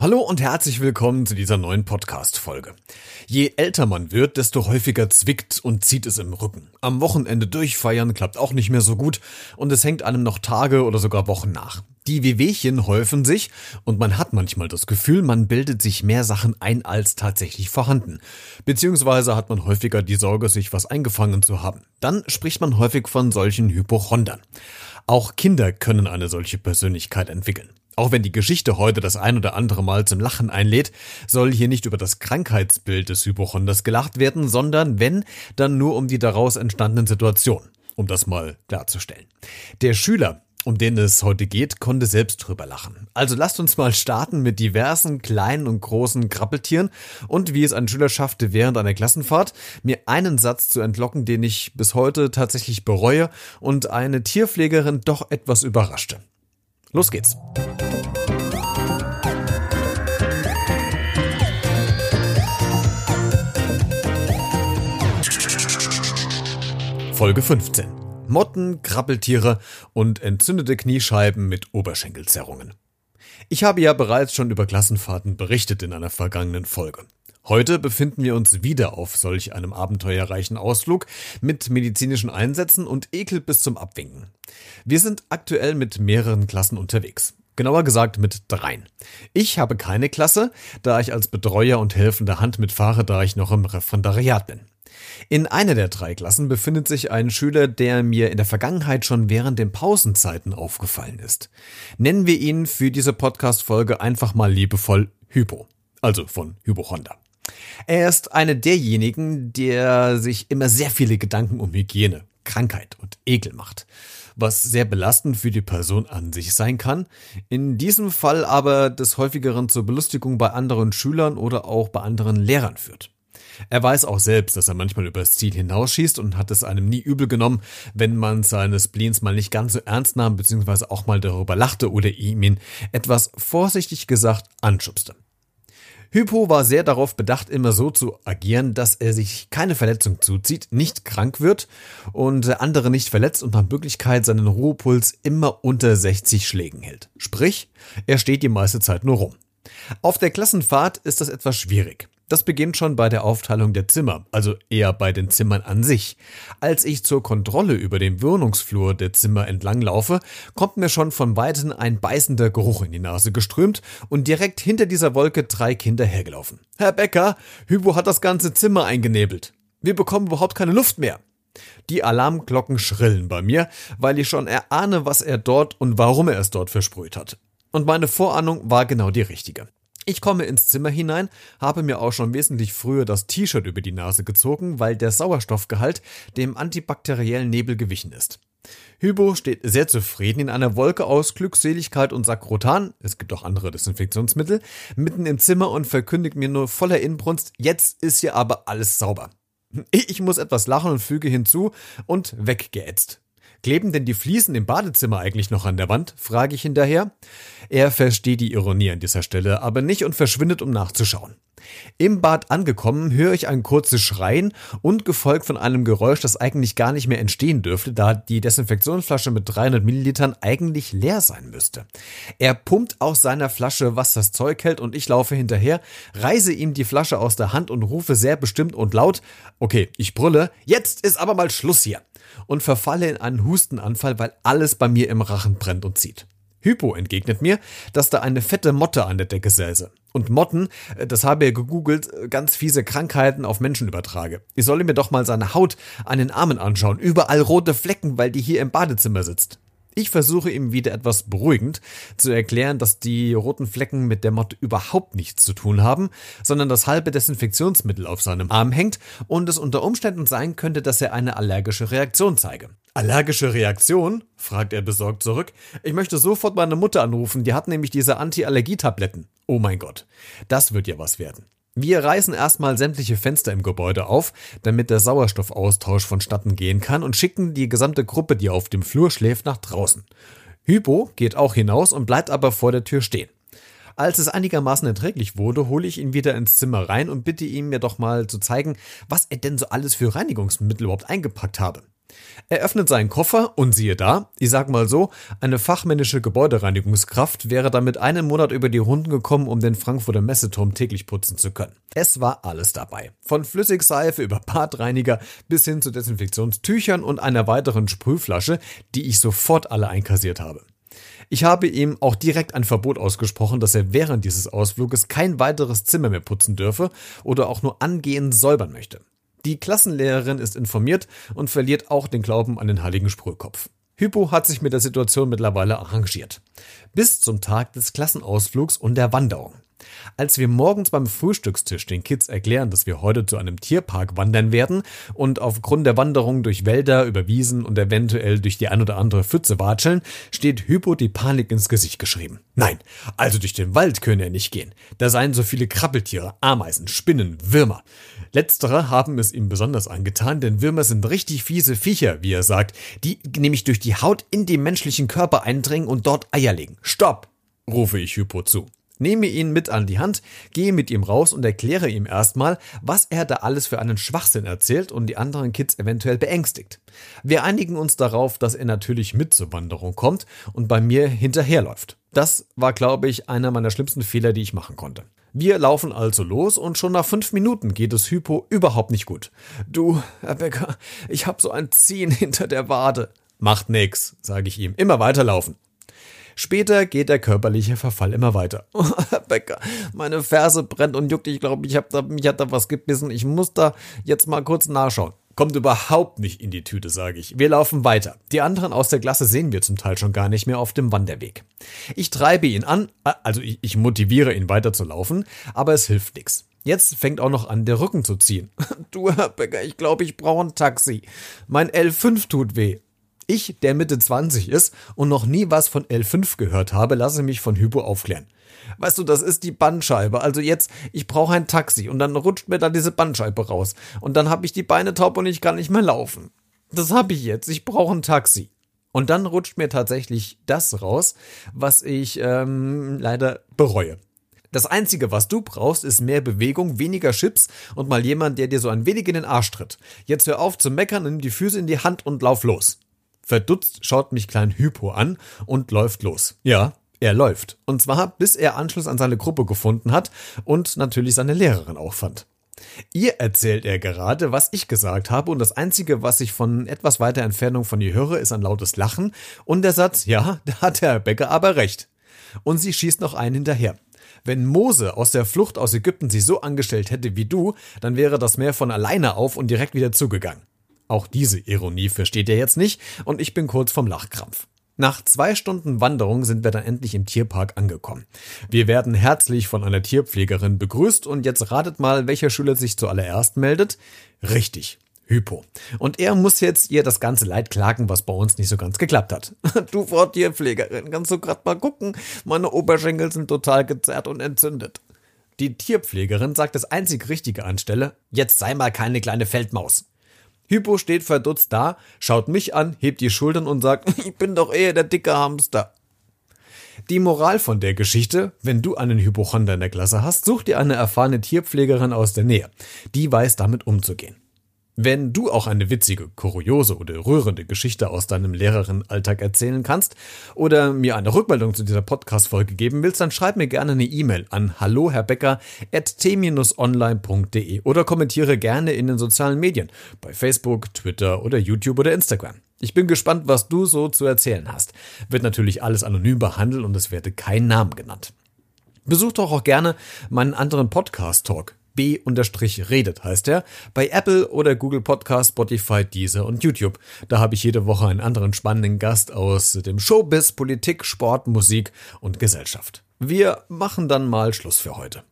Hallo und herzlich willkommen zu dieser neuen Podcast-Folge. Je älter man wird, desto häufiger zwickt und zieht es im Rücken. Am Wochenende durchfeiern klappt auch nicht mehr so gut und es hängt einem noch Tage oder sogar Wochen nach. Die Wehwehchen häufen sich und man hat manchmal das Gefühl, man bildet sich mehr Sachen ein als tatsächlich vorhanden. Beziehungsweise hat man häufiger die Sorge, sich was eingefangen zu haben. Dann spricht man häufig von solchen Hypochondern. Auch Kinder können eine solche Persönlichkeit entwickeln. Auch wenn die Geschichte heute das ein oder andere Mal zum Lachen einlädt, soll hier nicht über das Krankheitsbild des Hypochonders gelacht werden, sondern wenn, dann nur um die daraus entstandenen Situationen, um das mal klarzustellen. Der Schüler, um den es heute geht, konnte selbst drüber lachen. Also lasst uns mal starten mit diversen kleinen und großen Krabbeltieren und wie es ein Schüler schaffte, während einer Klassenfahrt mir einen Satz zu entlocken, den ich bis heute tatsächlich bereue und eine Tierpflegerin doch etwas überraschte. Los geht's. Folge 15. Motten, Krabbeltiere und entzündete Kniescheiben mit Oberschenkelzerrungen. Ich habe ja bereits schon über Klassenfahrten berichtet in einer vergangenen Folge. Heute befinden wir uns wieder auf solch einem abenteuerreichen Ausflug mit medizinischen Einsätzen und Ekel bis zum Abwinken. Wir sind aktuell mit mehreren Klassen unterwegs. Genauer gesagt mit dreien. Ich habe keine Klasse, da ich als Betreuer und helfende Hand mitfahre, da ich noch im Referendariat bin. In einer der drei Klassen befindet sich ein Schüler, der mir in der Vergangenheit schon während den Pausenzeiten aufgefallen ist. Nennen wir ihn für diese Podcast-Folge einfach mal liebevoll Hypo. Also von Hypochonda. Er ist einer derjenigen, der sich immer sehr viele Gedanken um Hygiene, Krankheit und Ekel macht, was sehr belastend für die Person an sich sein kann, in diesem Fall aber des häufigeren zur Belustigung bei anderen Schülern oder auch bei anderen Lehrern führt. Er weiß auch selbst, dass er manchmal übers Ziel hinausschießt und hat es einem nie übel genommen, wenn man seines Spleens mal nicht ganz so ernst nahm, beziehungsweise auch mal darüber lachte oder ihm ihn etwas vorsichtig gesagt anschubste. Hypo war sehr darauf bedacht, immer so zu agieren, dass er sich keine Verletzung zuzieht, nicht krank wird und andere nicht verletzt und nach Möglichkeit seinen Ruhepuls immer unter 60 Schlägen hält. Sprich, er steht die meiste Zeit nur rum. Auf der Klassenfahrt ist das etwas schwierig. Das beginnt schon bei der Aufteilung der Zimmer, also eher bei den Zimmern an sich. Als ich zur Kontrolle über den Wohnungsflur der Zimmer entlang laufe, kommt mir schon von weitem ein beißender Geruch in die Nase geströmt und direkt hinter dieser Wolke drei Kinder hergelaufen. Herr Becker, Hybo hat das ganze Zimmer eingenebelt. Wir bekommen überhaupt keine Luft mehr. Die Alarmglocken schrillen bei mir, weil ich schon erahne, was er dort und warum er es dort versprüht hat. Und meine Vorahnung war genau die richtige. Ich komme ins Zimmer hinein, habe mir auch schon wesentlich früher das T-Shirt über die Nase gezogen, weil der Sauerstoffgehalt dem antibakteriellen Nebel gewichen ist. Hybo steht sehr zufrieden in einer Wolke aus Glückseligkeit und Sakrotan, es gibt auch andere Desinfektionsmittel, mitten im Zimmer und verkündigt mir nur voller Inbrunst, jetzt ist hier aber alles sauber. Ich muss etwas lachen und füge hinzu und weggeätzt. Kleben denn die Fliesen im Badezimmer eigentlich noch an der Wand? frage ich hinterher. Er versteht die Ironie an dieser Stelle aber nicht und verschwindet, um nachzuschauen. Im Bad angekommen, höre ich ein kurzes Schreien und gefolgt von einem Geräusch, das eigentlich gar nicht mehr entstehen dürfte, da die Desinfektionsflasche mit 300 Millilitern eigentlich leer sein müsste. Er pumpt aus seiner Flasche, was das Zeug hält, und ich laufe hinterher, reiße ihm die Flasche aus der Hand und rufe sehr bestimmt und laut, okay, ich brülle, jetzt ist aber mal Schluss hier und verfalle in einen Hustenanfall, weil alles bei mir im Rachen brennt und zieht. Hypo entgegnet mir, dass da eine fette Motte an der Decke säße. Und Motten, äh, das habe er gegoogelt, äh, ganz fiese Krankheiten auf Menschen übertrage. Ich solle mir doch mal seine Haut an den Armen anschauen. Überall rote Flecken, weil die hier im Badezimmer sitzt. Ich versuche ihm wieder etwas beruhigend zu erklären, dass die roten Flecken mit der Motte überhaupt nichts zu tun haben, sondern das halbe Desinfektionsmittel auf seinem Arm hängt und es unter Umständen sein könnte, dass er eine allergische Reaktion zeige. Allergische Reaktion? fragt er besorgt zurück. Ich möchte sofort meine Mutter anrufen, die hat nämlich diese Anti-Allergie-Tabletten. Oh mein Gott, das wird ja was werden. Wir reißen erstmal sämtliche Fenster im Gebäude auf, damit der Sauerstoffaustausch vonstatten gehen kann und schicken die gesamte Gruppe, die auf dem Flur schläft, nach draußen. Hypo geht auch hinaus und bleibt aber vor der Tür stehen. Als es einigermaßen erträglich wurde, hole ich ihn wieder ins Zimmer rein und bitte ihn mir doch mal zu zeigen, was er denn so alles für Reinigungsmittel überhaupt eingepackt habe. Er öffnet seinen Koffer und siehe da, ich sag mal so, eine fachmännische Gebäudereinigungskraft wäre damit einen Monat über die Runden gekommen, um den Frankfurter Messeturm täglich putzen zu können. Es war alles dabei. Von Flüssigseife über Badreiniger bis hin zu Desinfektionstüchern und einer weiteren Sprühflasche, die ich sofort alle einkassiert habe. Ich habe ihm auch direkt ein Verbot ausgesprochen, dass er während dieses Ausfluges kein weiteres Zimmer mehr putzen dürfe oder auch nur angehend säubern möchte. Die Klassenlehrerin ist informiert und verliert auch den Glauben an den heiligen Sprühkopf. Hypo hat sich mit der Situation mittlerweile arrangiert. Bis zum Tag des Klassenausflugs und der Wanderung. Als wir morgens beim Frühstückstisch den Kids erklären, dass wir heute zu einem Tierpark wandern werden und aufgrund der Wanderung durch Wälder, über Wiesen und eventuell durch die ein oder andere Pfütze watscheln, steht Hypo die Panik ins Gesicht geschrieben. Nein, also durch den Wald könne er nicht gehen. Da seien so viele Krabbeltiere, Ameisen, Spinnen, Würmer. Letztere haben es ihm besonders angetan, denn Würmer sind richtig fiese Viecher, wie er sagt, die nämlich durch die Haut in den menschlichen Körper eindringen und dort Eier legen. Stopp! rufe ich Hypo zu. Nehme ihn mit an die Hand, gehe mit ihm raus und erkläre ihm erstmal, was er da alles für einen Schwachsinn erzählt und die anderen Kids eventuell beängstigt. Wir einigen uns darauf, dass er natürlich mit zur Wanderung kommt und bei mir hinterherläuft. Das war, glaube ich, einer meiner schlimmsten Fehler, die ich machen konnte. Wir laufen also los und schon nach fünf Minuten geht es Hypo überhaupt nicht gut. Du, Herr Becker, ich hab so ein Ziehen hinter der Wade. Macht nix, sage ich ihm. Immer weiterlaufen. Später geht der körperliche Verfall immer weiter. Oh, Herr Becker, meine Ferse brennt und juckt. Ich glaube, ich hab da, mich hat da was gebissen. Ich muss da jetzt mal kurz nachschauen. Kommt überhaupt nicht in die Tüte, sage ich. Wir laufen weiter. Die anderen aus der Klasse sehen wir zum Teil schon gar nicht mehr auf dem Wanderweg. Ich treibe ihn an, äh, also ich, ich motiviere ihn weiter zu laufen, aber es hilft nichts. Jetzt fängt auch noch an, der Rücken zu ziehen. Du, Herr Becker, ich glaube, ich brauche ein Taxi. Mein L5 tut weh. Ich, der Mitte 20 ist und noch nie was von L5 gehört habe, lasse mich von Hypo aufklären. Weißt du, das ist die Bandscheibe. Also jetzt, ich brauche ein Taxi und dann rutscht mir da diese Bandscheibe raus. Und dann habe ich die Beine taub und ich kann nicht mehr laufen. Das habe ich jetzt. Ich brauche ein Taxi. Und dann rutscht mir tatsächlich das raus, was ich ähm, leider bereue. Das Einzige, was du brauchst, ist mehr Bewegung, weniger Chips und mal jemand, der dir so ein wenig in den Arsch tritt. Jetzt hör auf zu meckern, nimm die Füße in die Hand und lauf los. Verdutzt schaut mich Klein Hypo an und läuft los. Ja, er läuft. Und zwar, bis er Anschluss an seine Gruppe gefunden hat und natürlich seine Lehrerin auch fand. Ihr erzählt er gerade, was ich gesagt habe, und das Einzige, was ich von etwas weiter Entfernung von ihr höre, ist ein lautes Lachen und der Satz, ja, da hat der Bäcker aber recht. Und sie schießt noch einen hinterher. Wenn Mose aus der Flucht aus Ägypten sich so angestellt hätte wie du, dann wäre das Meer von alleine auf und direkt wieder zugegangen. Auch diese Ironie versteht er jetzt nicht und ich bin kurz vom Lachkrampf. Nach zwei Stunden Wanderung sind wir dann endlich im Tierpark angekommen. Wir werden herzlich von einer Tierpflegerin begrüßt und jetzt ratet mal, welcher Schüler sich zuallererst meldet. Richtig. Hypo. Und er muss jetzt ihr das ganze Leid klagen, was bei uns nicht so ganz geklappt hat. Du, Frau Tierpflegerin, kannst du grad mal gucken? Meine Oberschenkel sind total gezerrt und entzündet. Die Tierpflegerin sagt das einzig Richtige anstelle, jetzt sei mal keine kleine Feldmaus. Hypo steht verdutzt da, schaut mich an, hebt die Schultern und sagt, ich bin doch eher der dicke Hamster. Die Moral von der Geschichte, wenn du einen Hypochonder in der Klasse hast, such dir eine erfahrene Tierpflegerin aus der Nähe. Die weiß damit umzugehen. Wenn du auch eine witzige, kuriose oder rührende Geschichte aus deinem Lehrerinnenalltag erzählen kannst oder mir eine Rückmeldung zu dieser Podcast-Folge geben willst, dann schreib mir gerne eine E-Mail an halloherbecker.t-online.de oder kommentiere gerne in den sozialen Medien bei Facebook, Twitter oder YouTube oder Instagram. Ich bin gespannt, was du so zu erzählen hast. Wird natürlich alles anonym behandelt und es werde kein Name genannt. Besuch doch auch gerne meinen anderen Podcast-Talk B-redet heißt er, bei Apple oder Google Podcast, Spotify, Deezer und YouTube. Da habe ich jede Woche einen anderen spannenden Gast aus dem Showbiz, Politik, Sport, Musik und Gesellschaft. Wir machen dann mal Schluss für heute.